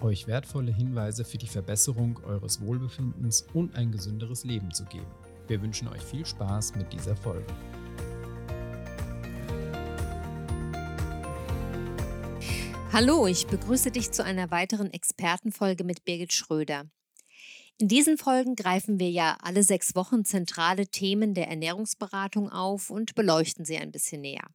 euch wertvolle Hinweise für die Verbesserung eures Wohlbefindens und ein gesünderes Leben zu geben. Wir wünschen euch viel Spaß mit dieser Folge. Hallo, ich begrüße dich zu einer weiteren Expertenfolge mit Birgit Schröder. In diesen Folgen greifen wir ja alle sechs Wochen zentrale Themen der Ernährungsberatung auf und beleuchten sie ein bisschen näher.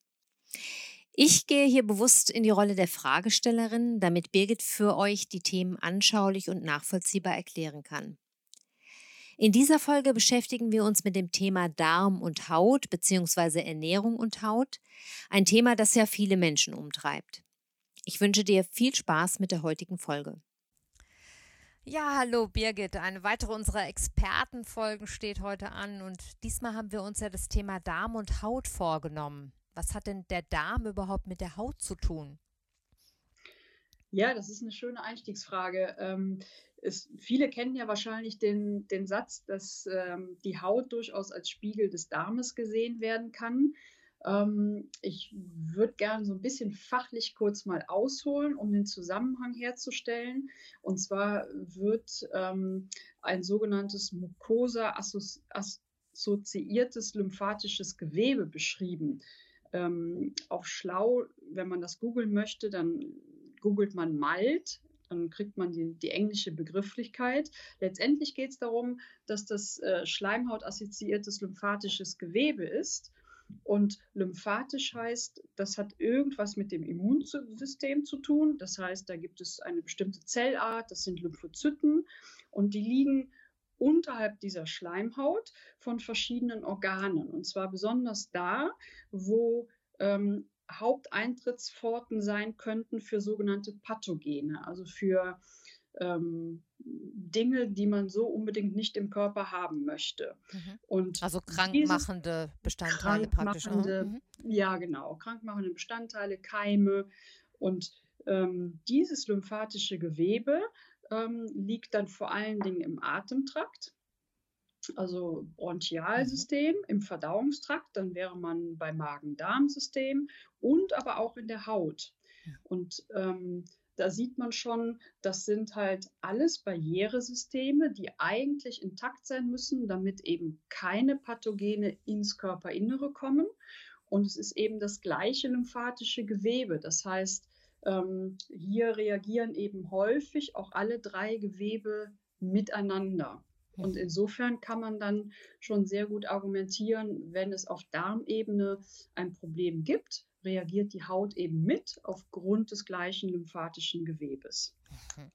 Ich gehe hier bewusst in die Rolle der Fragestellerin, damit Birgit für euch die Themen anschaulich und nachvollziehbar erklären kann. In dieser Folge beschäftigen wir uns mit dem Thema Darm und Haut bzw. Ernährung und Haut, ein Thema, das ja viele Menschen umtreibt. Ich wünsche dir viel Spaß mit der heutigen Folge. Ja, hallo Birgit. Eine weitere unserer Expertenfolgen steht heute an und diesmal haben wir uns ja das Thema Darm und Haut vorgenommen. Was hat denn der Darm überhaupt mit der Haut zu tun? Ja, das ist eine schöne Einstiegsfrage. Ähm, es, viele kennen ja wahrscheinlich den, den Satz, dass ähm, die Haut durchaus als Spiegel des Darmes gesehen werden kann. Ähm, ich würde gerne so ein bisschen fachlich kurz mal ausholen, um den Zusammenhang herzustellen. Und zwar wird ähm, ein sogenanntes Mucosa-assoziiertes lymphatisches Gewebe beschrieben ähm, auf schlau, wenn man das googeln möchte, dann googelt man Malt, dann kriegt man die, die englische Begrifflichkeit. Letztendlich geht es darum, dass das äh, schleimhautassoziiertes lymphatisches Gewebe ist. Und lymphatisch heißt, das hat irgendwas mit dem Immunsystem zu tun. Das heißt, da gibt es eine bestimmte Zellart, das sind Lymphozyten und die liegen unterhalb dieser Schleimhaut von verschiedenen Organen. Und zwar besonders da, wo ähm, Haupteintrittsforten sein könnten für sogenannte Pathogene, also für ähm, Dinge, die man so unbedingt nicht im Körper haben möchte. Mhm. Und also krankmachende Bestandteile krankmachende, praktisch. Mhm. Ja, genau, krankmachende Bestandteile, Keime. Und ähm, dieses lymphatische Gewebe ähm, liegt dann vor allen Dingen im Atemtrakt, also Bronchialsystem, mhm. im Verdauungstrakt, dann wäre man beim Magen-Darm-System und aber auch in der Haut. Und ähm, da sieht man schon, das sind halt alles Barrieresysteme, die eigentlich intakt sein müssen, damit eben keine Pathogene ins Körperinnere kommen. Und es ist eben das gleiche lymphatische Gewebe. Das heißt, ähm, hier reagieren eben häufig auch alle drei Gewebe miteinander. Und insofern kann man dann schon sehr gut argumentieren, wenn es auf Darmebene ein Problem gibt, reagiert die Haut eben mit aufgrund des gleichen lymphatischen Gewebes. Mhm.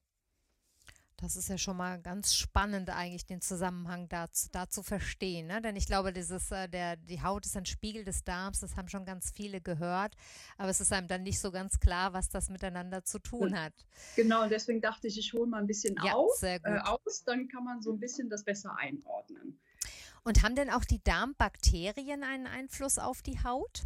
Das ist ja schon mal ganz spannend, eigentlich den Zusammenhang da, da zu verstehen. Ne? Denn ich glaube, dieses, äh, der, die Haut ist ein Spiegel des Darms, das haben schon ganz viele gehört, aber es ist einem dann nicht so ganz klar, was das miteinander zu tun hat. Genau, und deswegen dachte ich, ich hole mal ein bisschen ja, auf, äh, aus, dann kann man so ein bisschen das besser einordnen. Und haben denn auch die Darmbakterien einen Einfluss auf die Haut?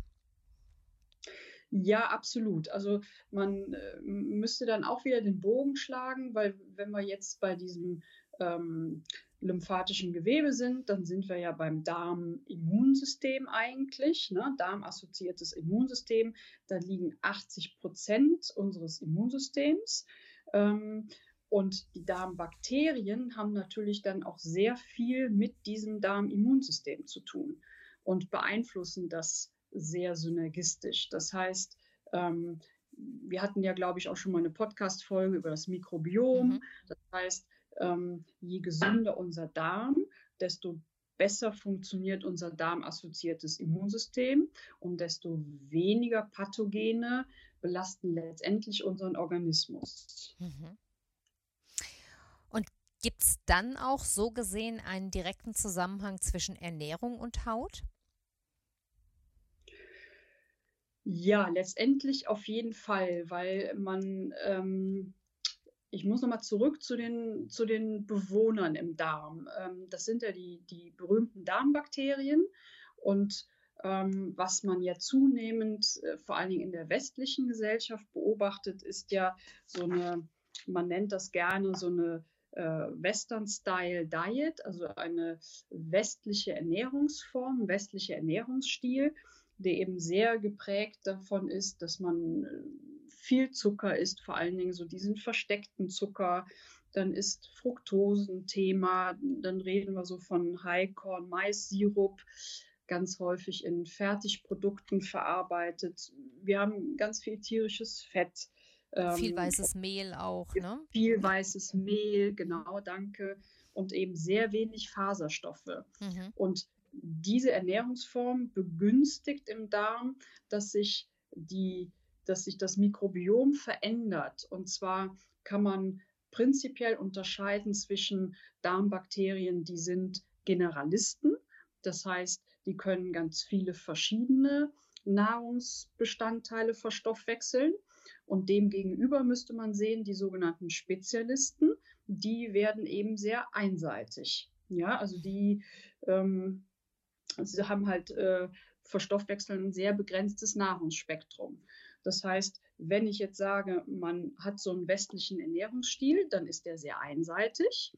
Ja, absolut. Also man äh, müsste dann auch wieder den Bogen schlagen, weil wenn wir jetzt bei diesem ähm, lymphatischen Gewebe sind, dann sind wir ja beim Darm-Immunsystem eigentlich, ne? Darm-assoziiertes Immunsystem. Da liegen 80 Prozent unseres Immunsystems. Ähm, und die Darmbakterien haben natürlich dann auch sehr viel mit diesem Darm-Immunsystem zu tun und beeinflussen das sehr synergistisch. Das heißt, ähm, wir hatten ja, glaube ich, auch schon mal eine Podcast-Folge über das Mikrobiom. Mhm. Das heißt, ähm, je gesünder unser Darm, desto besser funktioniert unser darmassoziiertes Immunsystem und desto weniger Pathogene belasten letztendlich unseren Organismus. Mhm. Und gibt es dann auch so gesehen einen direkten Zusammenhang zwischen Ernährung und Haut? Ja, letztendlich auf jeden Fall, weil man ähm, ich muss nochmal zurück zu den, zu den Bewohnern im Darm. Ähm, das sind ja die, die berühmten Darmbakterien. Und ähm, was man ja zunehmend, äh, vor allen Dingen in der westlichen Gesellschaft beobachtet, ist ja so eine, man nennt das gerne so eine äh, Western-Style-Diet, also eine westliche Ernährungsform, westlicher Ernährungsstil, der eben sehr geprägt davon ist, dass man äh, viel Zucker isst, vor allen Dingen so diesen versteckten Zucker. Dann ist Fructose ein Thema. Dann reden wir so von Highcorn-Mais-Sirup, ganz häufig in Fertigprodukten verarbeitet. Wir haben ganz viel tierisches Fett. Viel ähm, weißes Mehl auch, ne? Viel weißes Mehl, genau, danke. Und eben sehr wenig Faserstoffe. Mhm. Und diese Ernährungsform begünstigt im Darm, dass sich die dass sich das Mikrobiom verändert. Und zwar kann man prinzipiell unterscheiden zwischen Darmbakterien, die sind Generalisten, das heißt, die können ganz viele verschiedene Nahrungsbestandteile verstoffwechseln. Und demgegenüber müsste man sehen, die sogenannten Spezialisten, die werden eben sehr einseitig. Ja, also die ähm, sie haben halt äh, verstoffwechseln ein sehr begrenztes Nahrungsspektrum. Das heißt, wenn ich jetzt sage, man hat so einen westlichen Ernährungsstil, dann ist der sehr einseitig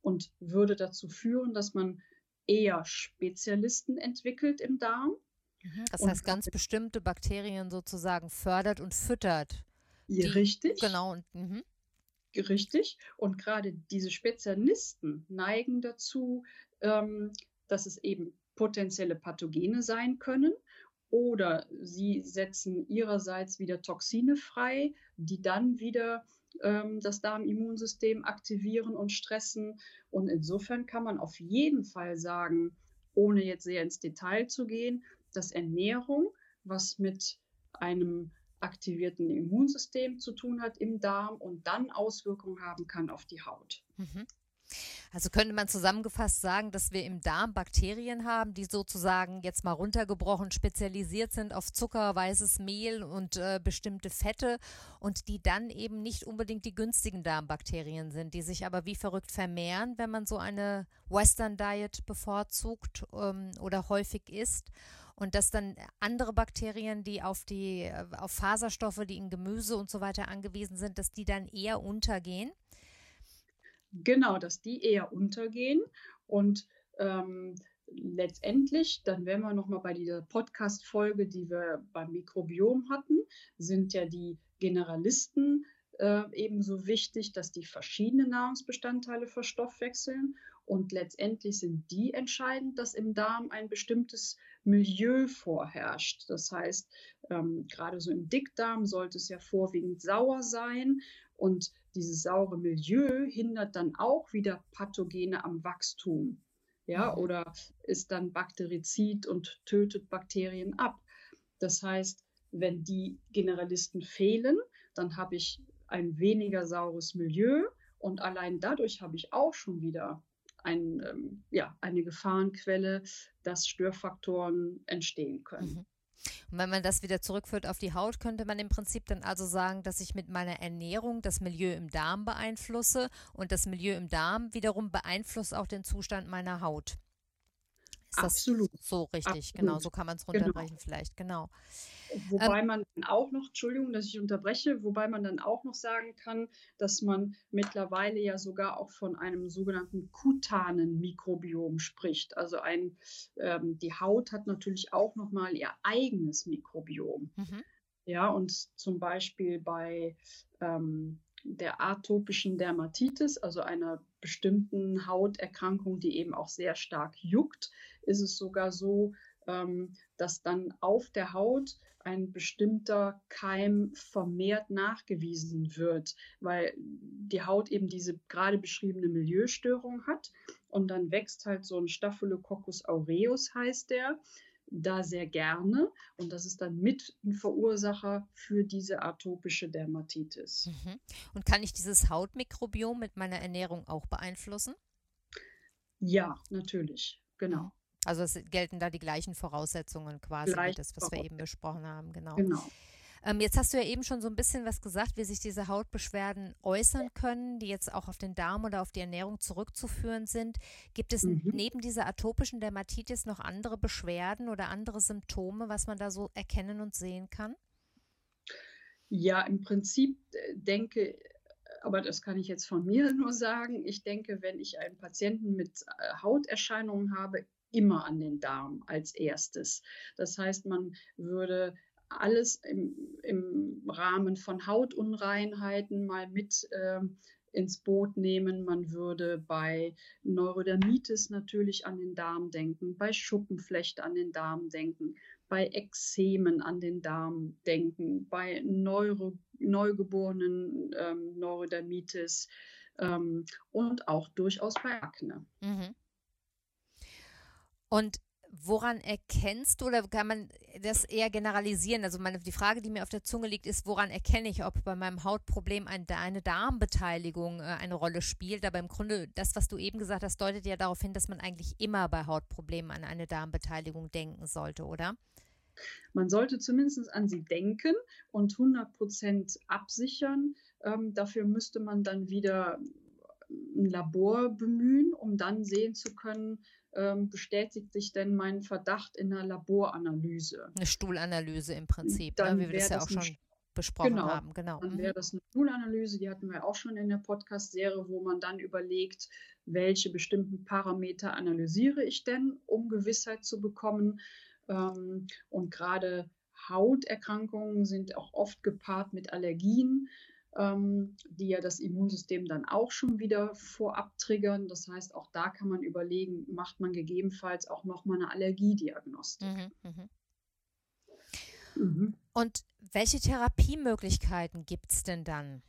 und würde dazu führen, dass man eher Spezialisten entwickelt im Darm. Mhm, das heißt, ganz bestimmte Bakterien sozusagen fördert und füttert. Die, richtig. Genau. Und, mh. Richtig. Und gerade diese Spezialisten neigen dazu, ähm, dass es eben potenzielle Pathogene sein können oder sie setzen ihrerseits wieder Toxine frei, die dann wieder ähm, das Darmimmunsystem aktivieren und stressen. Und insofern kann man auf jeden Fall sagen, ohne jetzt sehr ins Detail zu gehen, dass Ernährung, was mit einem aktivierten Immunsystem zu tun hat im Darm und dann Auswirkungen haben kann auf die Haut. Mhm. Also könnte man zusammengefasst sagen, dass wir im Darm Bakterien haben, die sozusagen jetzt mal runtergebrochen spezialisiert sind auf Zucker, weißes Mehl und äh, bestimmte Fette und die dann eben nicht unbedingt die günstigen Darmbakterien sind, die sich aber wie verrückt vermehren, wenn man so eine Western Diet bevorzugt ähm, oder häufig isst und dass dann andere Bakterien, die auf die äh, auf Faserstoffe, die in Gemüse und so weiter angewiesen sind, dass die dann eher untergehen. Genau, dass die eher untergehen und ähm, letztendlich, dann wären wir nochmal bei dieser Podcast-Folge, die wir beim Mikrobiom hatten, sind ja die Generalisten äh, ebenso wichtig, dass die verschiedene Nahrungsbestandteile verstoffwechseln. Und letztendlich sind die entscheidend, dass im Darm ein bestimmtes Milieu vorherrscht. Das heißt, ähm, gerade so im Dickdarm sollte es ja vorwiegend sauer sein. Und dieses saure Milieu hindert dann auch wieder Pathogene am Wachstum. Ja, mhm. oder ist dann bakterizid und tötet Bakterien ab. Das heißt, wenn die Generalisten fehlen, dann habe ich ein weniger saures Milieu und allein dadurch habe ich auch schon wieder ein, ähm, ja, eine Gefahrenquelle, dass Störfaktoren entstehen können. Mhm. Und wenn man das wieder zurückführt auf die Haut, könnte man im Prinzip dann also sagen, dass ich mit meiner Ernährung das Milieu im Darm beeinflusse und das Milieu im Darm wiederum beeinflusst auch den Zustand meiner Haut. Ist Absolut. so richtig? Absolut. Genau, so kann man es genau. runterbrechen genau. vielleicht, genau. Wobei ähm, man auch noch, Entschuldigung, dass ich unterbreche, wobei man dann auch noch sagen kann, dass man mittlerweile ja sogar auch von einem sogenannten kutanen Mikrobiom spricht. Also ein, ähm, die Haut hat natürlich auch nochmal ihr eigenes Mikrobiom. Mhm. Ja, und zum Beispiel bei ähm, der atopischen Dermatitis, also einer bestimmten Hauterkrankung, die eben auch sehr stark juckt, ist es sogar so, ähm, dass dann auf der Haut ein bestimmter Keim vermehrt nachgewiesen wird, weil die Haut eben diese gerade beschriebene Milieustörung hat und dann wächst halt so ein Staphylococcus aureus heißt der da sehr gerne und das ist dann mit ein Verursacher für diese atopische Dermatitis. Mhm. Und kann ich dieses Hautmikrobiom mit meiner Ernährung auch beeinflussen? Ja, natürlich, genau. Also es gelten da die gleichen Voraussetzungen quasi, Gleich das, was wir eben besprochen haben, genau. Genau. Ähm, jetzt hast du ja eben schon so ein bisschen was gesagt, wie sich diese Hautbeschwerden äußern können, die jetzt auch auf den Darm oder auf die Ernährung zurückzuführen sind. Gibt es mhm. neben dieser atopischen Dermatitis noch andere Beschwerden oder andere Symptome, was man da so erkennen und sehen kann? Ja, im Prinzip äh, denke, aber das kann ich jetzt von mir nur sagen, ich denke, wenn ich einen Patienten mit äh, Hauterscheinungen habe, immer an den Darm als erstes. Das heißt, man würde alles im, im Rahmen von Hautunreinheiten mal mit äh, ins Boot nehmen. Man würde bei Neurodermitis natürlich an den Darm denken, bei Schuppenflechte an den Darm denken, bei Ekzemen an den Darm denken, bei Neuro, neugeborenen ähm, Neurodermitis ähm, und auch durchaus bei Akne. Mhm. Und woran erkennst du oder kann man das eher generalisieren? Also meine, die Frage, die mir auf der Zunge liegt, ist, woran erkenne ich, ob bei meinem Hautproblem ein, eine Darmbeteiligung äh, eine Rolle spielt? Aber im Grunde, das, was du eben gesagt hast, deutet ja darauf hin, dass man eigentlich immer bei Hautproblemen an eine Darmbeteiligung denken sollte, oder? Man sollte zumindest an sie denken und 100 Prozent absichern. Ähm, dafür müsste man dann wieder ein Labor bemühen, um dann sehen zu können, ähm, bestätigt sich denn mein Verdacht in einer Laboranalyse. Eine Stuhlanalyse im Prinzip, ne, dann ne, wie wir das ja auch schon besprochen genau, haben. Genau. Dann wäre mhm. das eine Stuhlanalyse, die hatten wir auch schon in der Podcast-Serie, wo man dann überlegt, welche bestimmten Parameter analysiere ich denn, um Gewissheit zu bekommen. Ähm, und gerade Hauterkrankungen sind auch oft gepaart mit Allergien die ja das Immunsystem dann auch schon wieder vorab triggern. Das heißt, auch da kann man überlegen, macht man gegebenenfalls auch nochmal eine Allergiediagnostik. Mhm, mh. mhm. Und welche Therapiemöglichkeiten gibt es denn dann?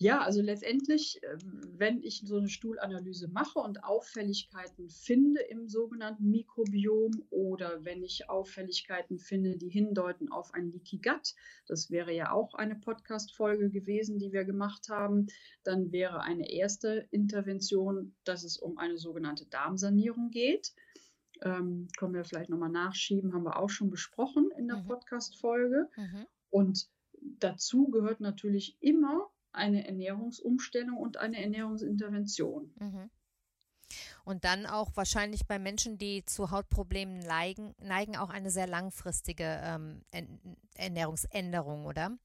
Ja, also letztendlich, ähm, wenn ich so eine Stuhlanalyse mache und Auffälligkeiten finde im sogenannten Mikrobiom oder wenn ich Auffälligkeiten finde, die hindeuten auf ein Leaky Gut, das wäre ja auch eine Podcast-Folge gewesen, die wir gemacht haben, dann wäre eine erste Intervention, dass es um eine sogenannte Darmsanierung geht. Ähm, können wir vielleicht nochmal nachschieben, haben wir auch schon besprochen in der mhm. Podcast-Folge. Mhm. Und dazu gehört natürlich immer eine Ernährungsumstellung und eine Ernährungsintervention. Mhm. Und dann auch wahrscheinlich bei Menschen, die zu Hautproblemen neigen, neigen auch eine sehr langfristige ähm, Ernährungsänderung, oder?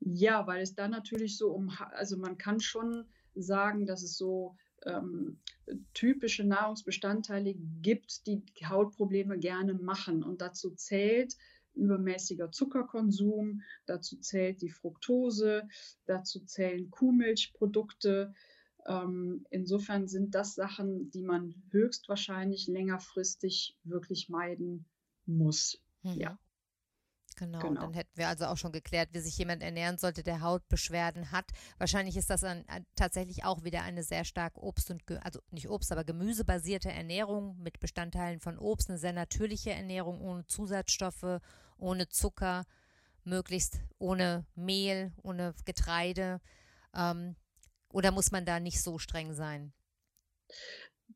Ja, weil es da natürlich so um, also man kann schon sagen, dass es so ähm, typische Nahrungsbestandteile gibt, die Hautprobleme gerne machen. Und dazu zählt übermäßiger Zuckerkonsum, dazu zählt die Fructose, dazu zählen Kuhmilchprodukte. Ähm, insofern sind das Sachen, die man höchstwahrscheinlich längerfristig wirklich meiden muss. Mhm. Ja. Genau, genau, dann hätten wir also auch schon geklärt, wie sich jemand ernähren sollte, der Hautbeschwerden hat. Wahrscheinlich ist das ein, ein, tatsächlich auch wieder eine sehr stark Obst- und, also nicht Obst, aber gemüsebasierte Ernährung mit Bestandteilen von Obst, eine sehr natürliche Ernährung ohne Zusatzstoffe, ohne Zucker, möglichst ohne Mehl, ohne Getreide. Ähm, oder muss man da nicht so streng sein?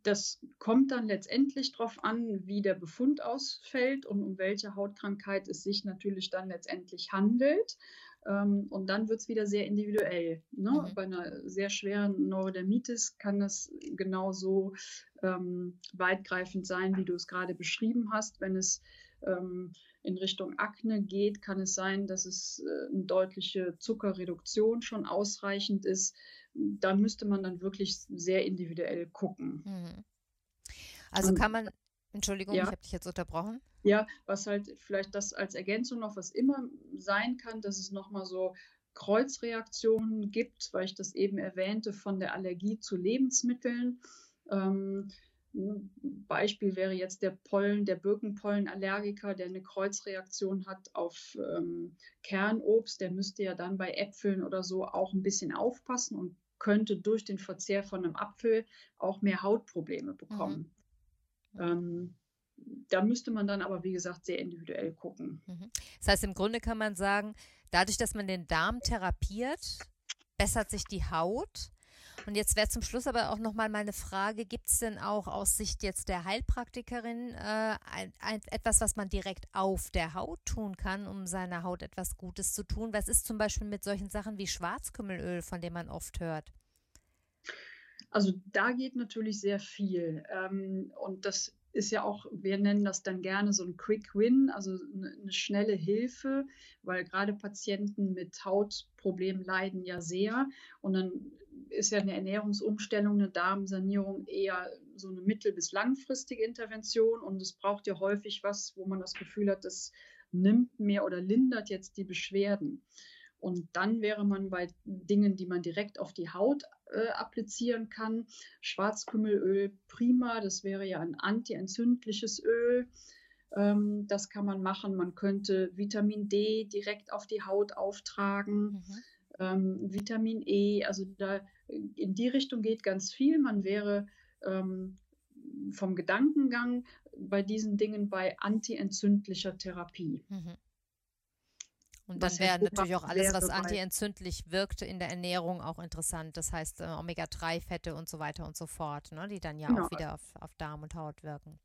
Das kommt dann letztendlich darauf an, wie der Befund ausfällt und um welche Hautkrankheit es sich natürlich dann letztendlich handelt. Ähm, und dann wird es wieder sehr individuell. Ne? Mhm. Bei einer sehr schweren Neurodermitis kann das genauso ähm, weitgreifend sein, wie du es gerade beschrieben hast. Wenn es ähm, in Richtung Akne geht, kann es sein, dass es äh, eine deutliche Zuckerreduktion schon ausreichend ist. Da müsste man dann wirklich sehr individuell gucken. Mhm. Also kann man, Entschuldigung, ja. ich habe dich jetzt unterbrochen. Ja, was halt vielleicht das als Ergänzung noch, was immer sein kann, dass es nochmal so Kreuzreaktionen gibt, weil ich das eben erwähnte, von der Allergie zu Lebensmitteln. Ähm, Beispiel wäre jetzt der Pollen, der Birkenpollenallergiker, der eine Kreuzreaktion hat auf ähm, Kernobst, der müsste ja dann bei Äpfeln oder so auch ein bisschen aufpassen und könnte durch den Verzehr von einem Apfel auch mehr Hautprobleme bekommen. Mhm. Ähm, da müsste man dann aber, wie gesagt, sehr individuell gucken. Mhm. Das heißt, im Grunde kann man sagen, dadurch, dass man den Darm therapiert, bessert sich die Haut Und jetzt wäre zum Schluss aber auch nochmal meine Frage, gibt es denn auch aus Sicht jetzt der Heilpraktikerin äh, ein, ein, etwas, was man direkt auf der Haut tun kann, um seiner Haut etwas Gutes zu tun? Was ist zum Beispiel mit solchen Sachen wie Schwarzkümmelöl, von dem man oft hört? Also da geht natürlich sehr viel. Ähm, und das ist ja auch, wir nennen das dann gerne so ein Quick Win, also eine, schnelle Hilfe, weil gerade Patienten mit Hautproblemen leiden ja sehr. Und dann ist ja eine Ernährungsumstellung, eine Darmsanierung eher so eine mittel- bis langfristige Intervention. Und es braucht ja häufig was, wo man das Gefühl hat, das nimmt mehr oder lindert jetzt die Beschwerden. Und dann wäre man bei Dingen, die man direkt auf die Haut äh, applizieren kann. Schwarzkümmelöl prima, das wäre ja ein antientzündliches Öl. Ähm, das kann man machen. Man könnte Vitamin D direkt auf die Haut auftragen. Mhm. Ähm, Vitamin E, also da in die Richtung geht ganz viel. Man wäre ähm, vom Gedankengang bei diesen Dingen bei antientzündlicher Therapie. Mhm. Und dann wäre natürlich auch alles, was antientzündlich wirkt in der Ernährung auch interessant. Das heißt äh, Omega-3-Fette und so weiter und so fort, ne, die dann ja genau. auch wieder auf, auf Darm und Haut wirken.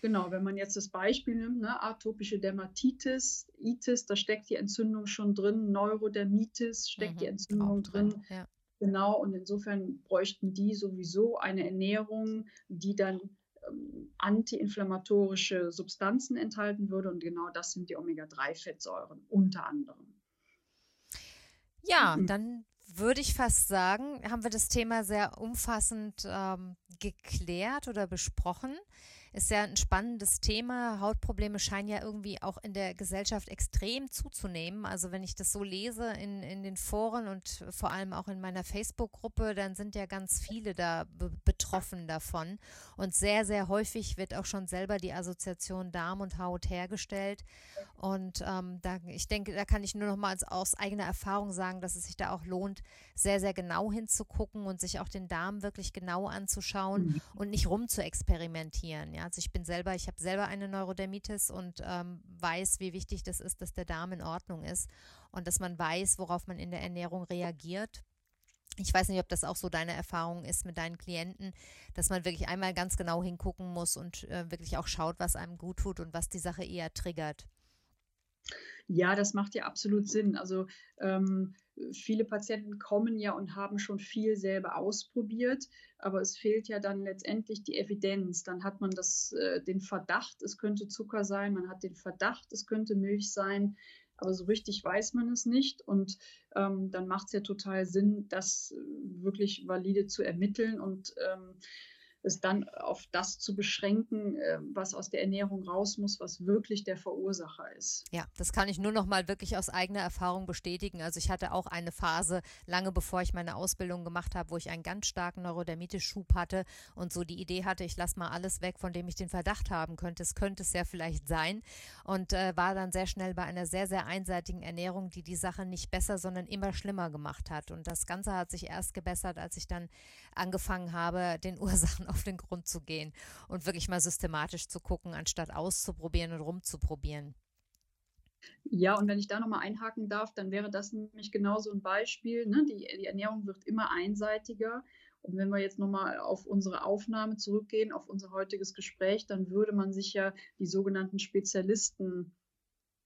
Genau, wenn man jetzt das Beispiel nimmt, ne, atopische Dermatitis, Itis, da steckt die Entzündung schon drin, Neurodermitis steckt mhm, die Entzündung drin. drin. Ja. Genau, und insofern bräuchten die sowieso eine Ernährung, die dann ähm, antiinflammatorische Substanzen enthalten würde. Und genau das sind die Omega-3-Fettsäuren unter anderem. Ja, mhm. dann würde ich fast sagen, haben wir das Thema sehr umfassend ähm, geklärt oder besprochen. Ist ja ein spannendes Thema. Hautprobleme scheinen ja irgendwie auch in der Gesellschaft extrem zuzunehmen. Also wenn ich das so lese in, in den Foren und vor allem auch in meiner Facebook-Gruppe, dann sind ja ganz viele da betroffen davon. Und sehr, sehr häufig wird auch schon selber die Assoziation Darm und Haut hergestellt. Und ähm, da, ich denke, da kann ich nur noch mal aus eigener Erfahrung sagen, dass es sich da auch lohnt, sehr, sehr genau hinzugucken und sich auch den Darm wirklich genau anzuschauen mhm. und nicht rum zu experimentieren. Ja, also ich bin selber, ich habe selber eine Neurodermitis und ähm, weiß, wie wichtig das ist, dass der Darm in Ordnung ist und dass man weiß, worauf man in der Ernährung reagiert. Ich weiß nicht, ob das auch so deine Erfahrung ist mit deinen Klienten, dass man wirklich einmal ganz genau hingucken muss und äh, wirklich auch schaut, was einem gut tut und was die Sache eher triggert. Ja, das macht ja absolut Sinn. Also ähm, viele Patienten kommen ja und haben schon viel selber ausprobiert, aber es fehlt ja dann letztendlich die Evidenz. Dann hat man das, äh, den Verdacht, es könnte Zucker sein, man hat den Verdacht, es könnte Milch sein, aber so richtig weiß man es nicht. Und ähm, dann macht es ja total Sinn, das äh, wirklich valide zu ermitteln und ähm, es dann auf das zu beschränken, äh, was aus der Ernährung raus muss, was wirklich der Verursacher ist. Ja, das kann ich nur noch mal wirklich aus eigener Erfahrung bestätigen. Also ich hatte auch eine Phase, lange bevor ich meine Ausbildung gemacht habe, wo ich einen ganz starken Neurodermitis-Schub hatte und so die Idee hatte, ich lasse mal alles weg, von dem ich den Verdacht haben könnte. Es könnte es ja vielleicht sein und äh, war dann sehr schnell bei einer sehr, sehr einseitigen Ernährung, die die Sache nicht besser, sondern immer schlimmer gemacht hat. Und das Ganze hat sich erst gebessert, als ich dann angefangen habe, den Ursachen auf den Grund zu gehen und wirklich mal systematisch zu gucken, anstatt auszuprobieren und rumzuprobieren. Ja, und wenn ich da nochmal einhaken darf, dann wäre das nämlich genauso ein Beispiel. Ne? Die, die Ernährung wird immer einseitiger. Und wenn wir jetzt nochmal auf unsere Aufnahme zurückgehen, auf unser heutiges Gespräch, dann würde man sich ja die sogenannten Spezialisten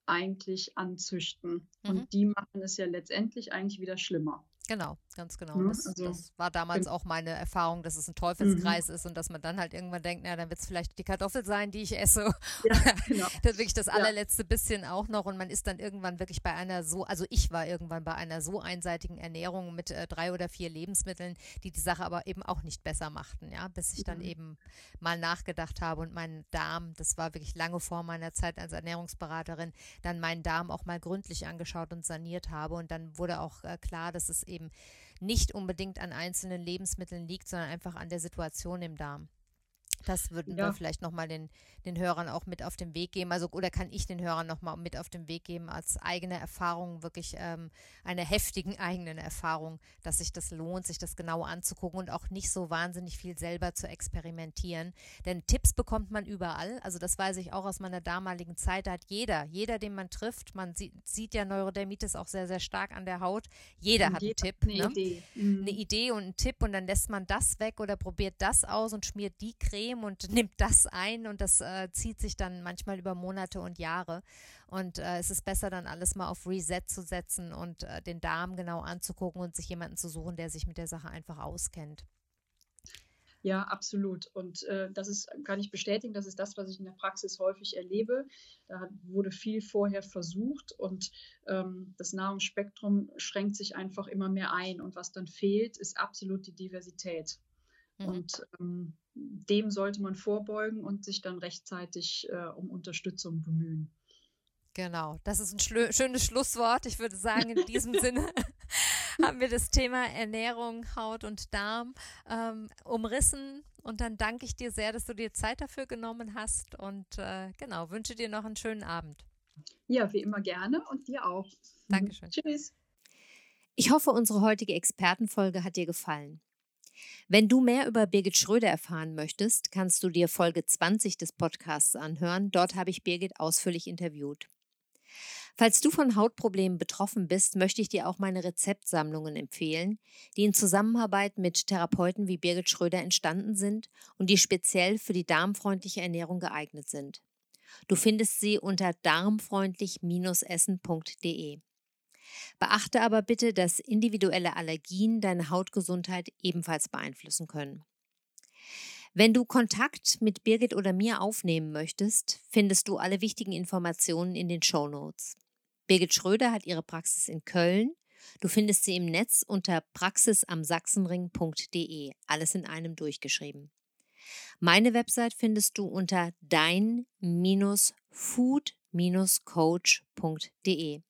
eigentlich anzüchten. Mhm. Und die machen es ja letztendlich eigentlich wieder schlimmer. Genau, ganz genau. Ja, das, also, das, war damals auch meine Erfahrung, dass es ein Teufelskreis mhm. ist und dass man dann halt irgendwann denkt, na, dann wird es vielleicht die Kartoffel sein, die ich esse. Ja, genau. das wirklich das allerletzte ja. bisschen auch noch und man ist dann irgendwann wirklich bei einer so, also ich war irgendwann bei einer so einseitigen Ernährung mit äh, drei oder vier Lebensmitteln, die die Sache aber eben auch nicht besser machten, ja, bis ich dann mhm. eben mal nachgedacht habe und meinen Darm, das war wirklich lange vor meiner Zeit als Ernährungsberaterin, dann meinen Darm auch mal gründlich angeschaut und saniert habe und dann wurde auch äh, klar, dass es eben nicht unbedingt an einzelnen Lebensmitteln liegt, sondern einfach an der Situation im Darm. Das würden ja. wir vielleicht nochmal den, den Hörern auch mit auf den Weg geben. Also, oder kann ich den Hörern nochmal mit auf den Weg geben, als eigene Erfahrung, wirklich ähm, eine heftigen eigenen Erfahrung, dass sich das lohnt, sich das genau anzugucken und auch nicht so wahnsinnig viel selber zu experimentieren. Denn Tipps bekommt man überall. Also, das weiß ich auch aus meiner damaligen Zeit. Da hat jeder, jeder, den man trifft, man sieht, sieht ja Neurodermitis auch sehr, sehr stark an der Haut. Jeder und hat einen Tipp. Eine, ne? Idee. Mhm. eine Idee und einen Tipp und dann lässt man das weg oder probiert das aus und schmiert die Creme und nimmt das ein und das äh, zieht sich dann manchmal über Monate und Jahre. Und äh, es ist besser, dann alles mal auf Reset zu setzen und äh, den Darm genau anzugucken und sich jemanden zu suchen, der sich mit der Sache einfach auskennt. Ja, absolut. Und äh, das ist, kann ich bestätigen, das ist das, was ich in der Praxis häufig erlebe. Da wurde viel vorher versucht und ähm, das Nahrungsspektrum schränkt sich einfach immer mehr ein. Und was dann fehlt, ist absolut die Diversität. Mhm. Und ähm, dem sollte man vorbeugen und sich dann rechtzeitig äh, um Unterstützung bemühen. Genau, das ist ein schönes Schlusswort. Ich würde sagen, in diesem Sinne haben wir das Thema Ernährung, Haut und Darm ähm, umrissen. Und dann danke ich dir sehr, dass du dir Zeit dafür genommen hast. Und äh, genau, wünsche dir noch einen schönen Abend. Ja, wie immer gerne und dir auch. Dankeschön. Tschüss. Ich hoffe, unsere heutige Expertenfolge hat dir gefallen. Wenn du mehr über Birgit Schröder erfahren möchtest, kannst du dir Folge 20 des Podcasts anhören. Dort habe ich Birgit ausführlich interviewt. Falls du von Hautproblemen betroffen bist, möchte ich dir auch meine Rezeptsammlungen empfehlen, die in Zusammenarbeit mit Therapeuten wie Birgit Schröder entstanden sind und die speziell für die darmfreundliche Ernährung geeignet sind. Du findest sie unter darmfreundlich-essen.de. Beachte aber bitte, dass individuelle Allergien deine Hautgesundheit ebenfalls beeinflussen können. Wenn du Kontakt mit Birgit oder mir aufnehmen möchtest, findest du alle wichtigen Informationen in den Show Notes. Birgit Schröder hat ihre Praxis in Köln. Du findest sie im Netz unter praxisamsachsenring.de. Alles in einem durchgeschrieben. Meine Website findest du unter dein-food-coach.de.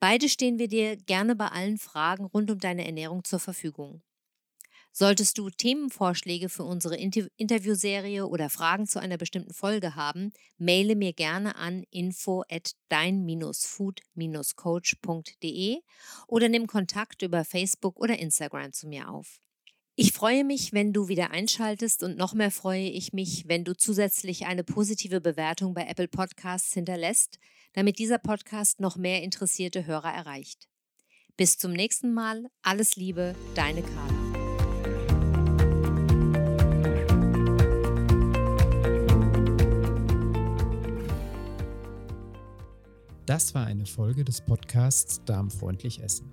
Beide stehen wir dir gerne bei allen Fragen rund um deine Ernährung zur Verfügung. Solltest du Themenvorschläge für unsere Inter Interviewserie oder Fragen zu einer bestimmten Folge haben, maile mir gerne an info at dein-food-coach.de oder nimm Kontakt über Facebook oder Instagram zu mir auf. Ich freue mich, wenn du wieder einschaltest und noch mehr freue ich mich, wenn du zusätzlich eine positive Bewertung bei Apple Podcasts hinterlässt, damit dieser Podcast noch mehr interessierte Hörer erreicht. Bis zum nächsten Mal, alles Liebe, deine Carla. Das war eine Folge des Podcasts Darmfreundlich Essen.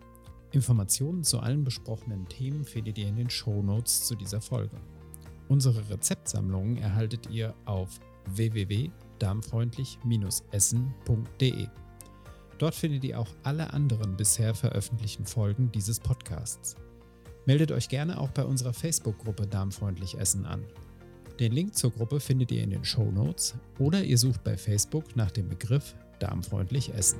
Informationen zu allen besprochenen Themen findet ihr in den Show Notes zu dieser Folge. Unsere Rezeptsammlungen erhaltet ihr auf www.darmfreundlich-essen.de. Dort findet ihr auch alle anderen bisher veröffentlichten Folgen dieses Podcasts. Meldet euch gerne auch bei unserer Facebook-Gruppe Darmfreundlich Essen an. Den Link zur Gruppe findet ihr in den Show Notes oder ihr sucht bei Facebook nach dem Begriff darmfreundlich essen.